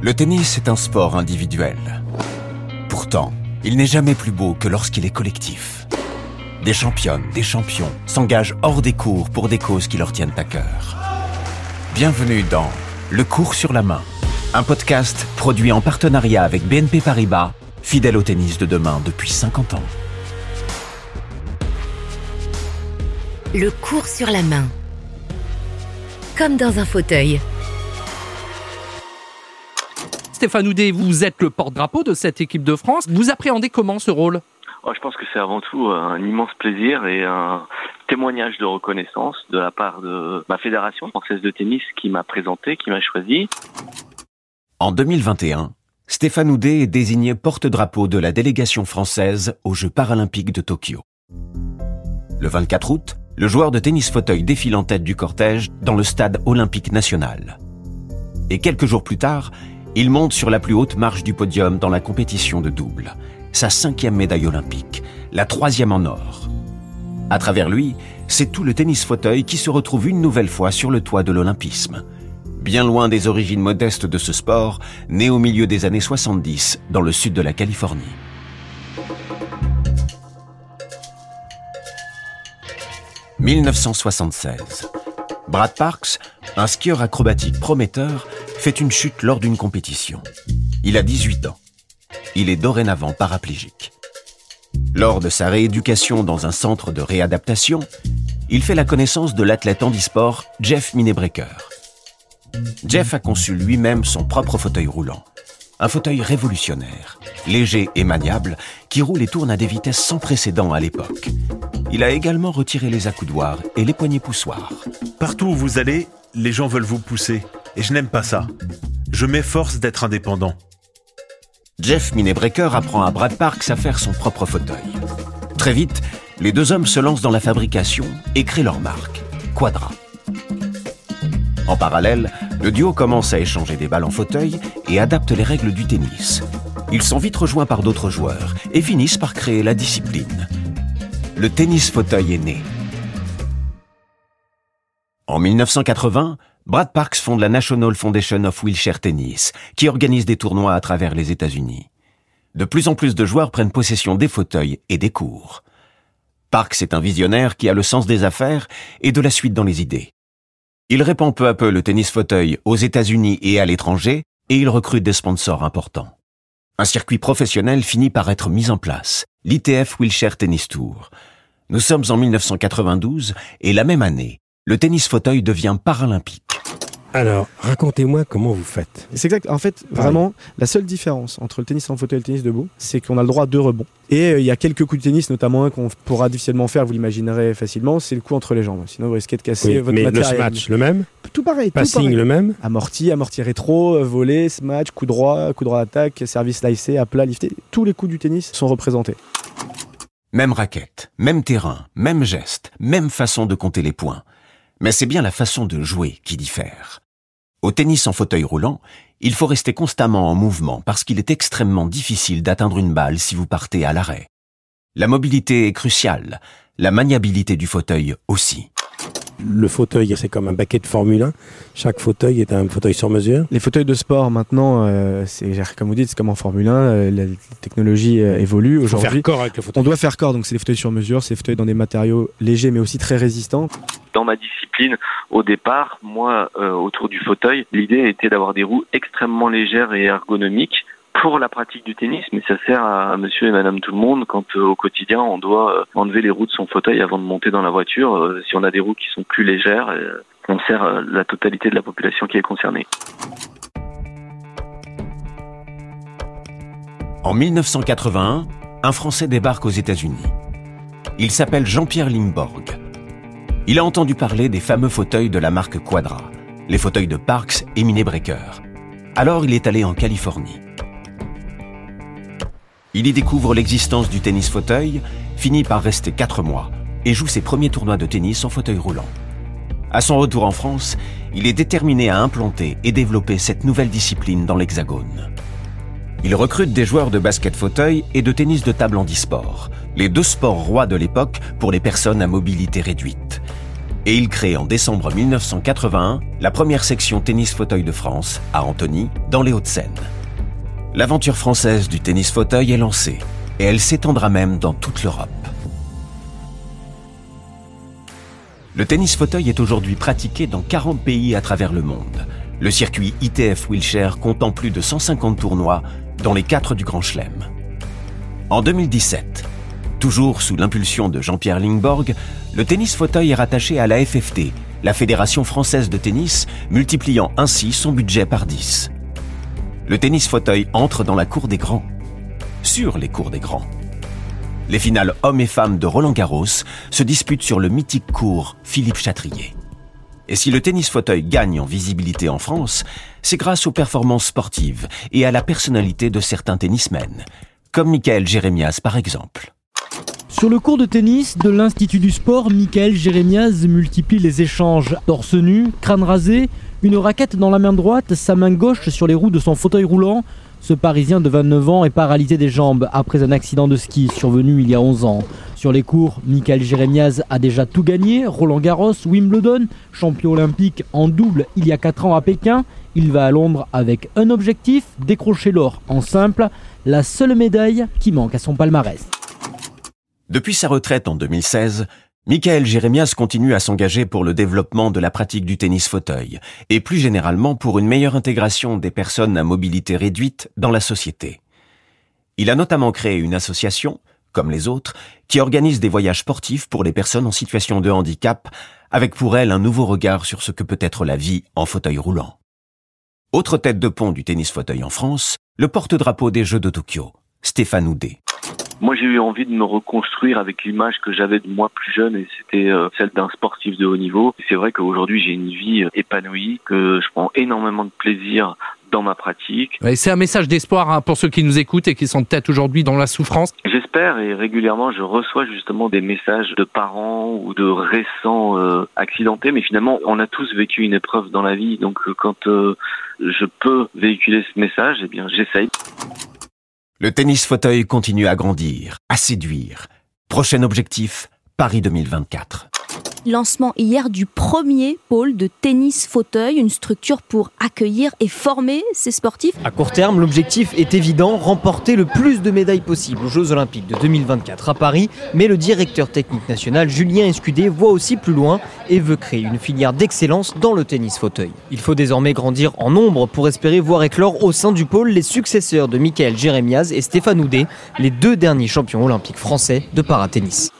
Le tennis est un sport individuel. Pourtant, il n'est jamais plus beau que lorsqu'il est collectif. Des championnes, des champions s'engagent hors des cours pour des causes qui leur tiennent à cœur. Bienvenue dans Le cours sur la main, un podcast produit en partenariat avec BNP Paribas, fidèle au tennis de demain depuis 50 ans. Le cours sur la main. Comme dans un fauteuil. Stéphane Houdet, vous êtes le porte-drapeau de cette équipe de France. Vous appréhendez comment ce rôle? Oh, Je pense que c'est avant tout un immense plaisir et un témoignage de reconnaissance de la part de ma fédération française de tennis qui m'a présenté, qui m'a choisi. En 2021, Stéphane Houdet est désigné porte-drapeau de la délégation française aux Jeux paralympiques de Tokyo. Le 24 août, le joueur de tennis fauteuil défile en tête du cortège dans le stade olympique national. Et quelques jours plus tard, il monte sur la plus haute marche du podium dans la compétition de double, sa cinquième médaille olympique, la troisième en or. À travers lui, c'est tout le tennis fauteuil qui se retrouve une nouvelle fois sur le toit de l'olympisme. Bien loin des origines modestes de ce sport, né au milieu des années 70 dans le sud de la Californie. « 1976. Brad Parks, un skieur acrobatique prometteur, fait une chute lors d'une compétition. Il a 18 ans. Il est dorénavant paraplégique. Lors de sa rééducation dans un centre de réadaptation, il fait la connaissance de l'athlète handisport Jeff Minebreaker. Jeff a conçu lui-même son propre fauteuil roulant. Un fauteuil révolutionnaire, léger et maniable, qui roule et tourne à des vitesses sans précédent à l'époque. Il a également retiré les accoudoirs et les poignées poussoirs. Partout où vous allez, les gens veulent vous pousser. Et je n'aime pas ça. Je m'efforce d'être indépendant. Jeff Minebreaker apprend à Brad Parks à faire son propre fauteuil. Très vite, les deux hommes se lancent dans la fabrication et créent leur marque, Quadra. En parallèle, le duo commence à échanger des balles en fauteuil et adapte les règles du tennis. Ils sont vite rejoints par d'autres joueurs et finissent par créer la discipline. Le tennis fauteuil est né. En 1980, Brad Parks fonde la National Foundation of Wheelchair Tennis, qui organise des tournois à travers les États-Unis. De plus en plus de joueurs prennent possession des fauteuils et des cours. Parks est un visionnaire qui a le sens des affaires et de la suite dans les idées. Il répand peu à peu le tennis fauteuil aux États-Unis et à l'étranger, et il recrute des sponsors importants. Un circuit professionnel finit par être mis en place, l'ITF Wheelchair Tennis Tour. Nous sommes en 1992 et la même année, le tennis fauteuil devient paralympique. Alors, racontez-moi comment vous faites. C'est exact. En fait, vraiment, la seule différence entre le tennis en fauteuil et le tennis debout, c'est qu'on a le droit à deux rebonds. Et euh, il y a quelques coups de tennis, notamment un qu'on pourra difficilement faire, vous l'imaginerez facilement, c'est le coup entre les jambes. Sinon, vous risquez de casser votre mais matériel. le smash, le même Tout pareil. Passing, tout pareil. le même Amorti, amorti rétro, euh, volet, smash, coup droit, coup droit d'attaque, service slicé, à plat, lifté. Tous les coups du tennis sont représentés. Même raquette, même terrain, même geste, même façon de compter les points. Mais c'est bien la façon de jouer qui diffère. Au tennis en fauteuil roulant, il faut rester constamment en mouvement parce qu'il est extrêmement difficile d'atteindre une balle si vous partez à l'arrêt. La mobilité est cruciale, la maniabilité du fauteuil aussi. Le fauteuil, c'est comme un baquet de Formule 1. Chaque fauteuil est un fauteuil sur mesure. Les fauteuils de sport, maintenant, euh, c'est comme vous dites, c'est comme en Formule 1, euh, la technologie euh, évolue. Aujourd'hui, corps avec le fauteuil. on doit faire corps, donc c'est des fauteuils sur mesure, c'est des fauteuils dans des matériaux légers mais aussi très résistants. Dans ma discipline, au départ, moi, euh, autour du fauteuil, l'idée était d'avoir des roues extrêmement légères et ergonomiques pour la pratique du tennis, mais ça sert à monsieur et madame tout le monde quand euh, au quotidien on doit euh, enlever les roues de son fauteuil avant de monter dans la voiture. Si on a des roues qui sont plus légères, on sert la totalité de la population qui est concernée. En 1981, un Français débarque aux États-Unis. Il s'appelle Jean-Pierre Limborg. Il a entendu parler des fameux fauteuils de la marque Quadra, les fauteuils de Parks et Minebreaker. Alors il est allé en Californie. Il y découvre l'existence du tennis fauteuil, finit par rester 4 mois et joue ses premiers tournois de tennis en fauteuil roulant. À son retour en France, il est déterminé à implanter et développer cette nouvelle discipline dans l'Hexagone. Il recrute des joueurs de basket fauteuil et de tennis de table handisport, les deux sports rois de l'époque pour les personnes à mobilité réduite. Et il crée en décembre 1981 la première section tennis fauteuil de France à Antony, dans les Hauts-de-Seine. L'aventure française du tennis fauteuil est lancée et elle s'étendra même dans toute l'Europe. Le tennis fauteuil est aujourd'hui pratiqué dans 40 pays à travers le monde. Le circuit ITF Wheelchair comptant plus de 150 tournois dans les quatre du Grand Chelem. En 2017, toujours sous l'impulsion de Jean-Pierre Lingborg, le tennis fauteuil est rattaché à la FFT, la Fédération française de tennis, multipliant ainsi son budget par 10. Le tennis fauteuil entre dans la cour des grands. Sur les cours des grands. Les finales hommes et femmes de Roland Garros se disputent sur le mythique cours Philippe Chatrier. Et si le tennis fauteuil gagne en visibilité en France, c'est grâce aux performances sportives et à la personnalité de certains tennismen, comme Michael Jérémias par exemple. Sur le cours de tennis de l'Institut du sport, Michael Jérémias multiplie les échanges. Torse nu, crâne rasé, une raquette dans la main droite, sa main gauche sur les roues de son fauteuil roulant. Ce Parisien de 29 ans est paralysé des jambes après un accident de ski survenu il y a 11 ans. Sur les cours, Michael Jérémiaz a déjà tout gagné, Roland Garros, Wimbledon, champion olympique en double il y a 4 ans à Pékin. Il va à Londres avec un objectif, décrocher l'or en simple, la seule médaille qui manque à son palmarès. Depuis sa retraite en 2016, Michael Jérémias continue à s'engager pour le développement de la pratique du tennis fauteuil et plus généralement pour une meilleure intégration des personnes à mobilité réduite dans la société. Il a notamment créé une association, comme les autres, qui organise des voyages sportifs pour les personnes en situation de handicap, avec pour elle un nouveau regard sur ce que peut être la vie en fauteuil roulant. Autre tête de pont du tennis fauteuil en France, le porte-drapeau des Jeux de Tokyo, Stéphane Houdet. Moi, j'ai eu envie de me reconstruire avec l'image que j'avais de moi plus jeune et c'était euh, celle d'un sportif de haut niveau. C'est vrai qu'aujourd'hui, j'ai une vie euh, épanouie, que je prends énormément de plaisir dans ma pratique. c'est un message d'espoir hein, pour ceux qui nous écoutent et qui sont peut-être aujourd'hui dans la souffrance. J'espère et régulièrement je reçois justement des messages de parents ou de récents euh, accidentés, mais finalement on a tous vécu une épreuve dans la vie, donc quand je peux véhiculer ce message, eh bien j'essaye. Le tennis fauteuil continue à grandir, à séduire. Prochain objectif, Paris 2024 lancement hier du premier pôle de tennis fauteuil, une structure pour accueillir et former ces sportifs. À court terme, l'objectif est évident, remporter le plus de médailles possible aux Jeux Olympiques de 2024 à Paris, mais le directeur technique national Julien Escudé voit aussi plus loin et veut créer une filière d'excellence dans le tennis fauteuil. Il faut désormais grandir en nombre pour espérer voir éclore au sein du pôle les successeurs de Michael Jérémiaz et Stéphane Houdet, les deux derniers champions olympiques français de paratennis.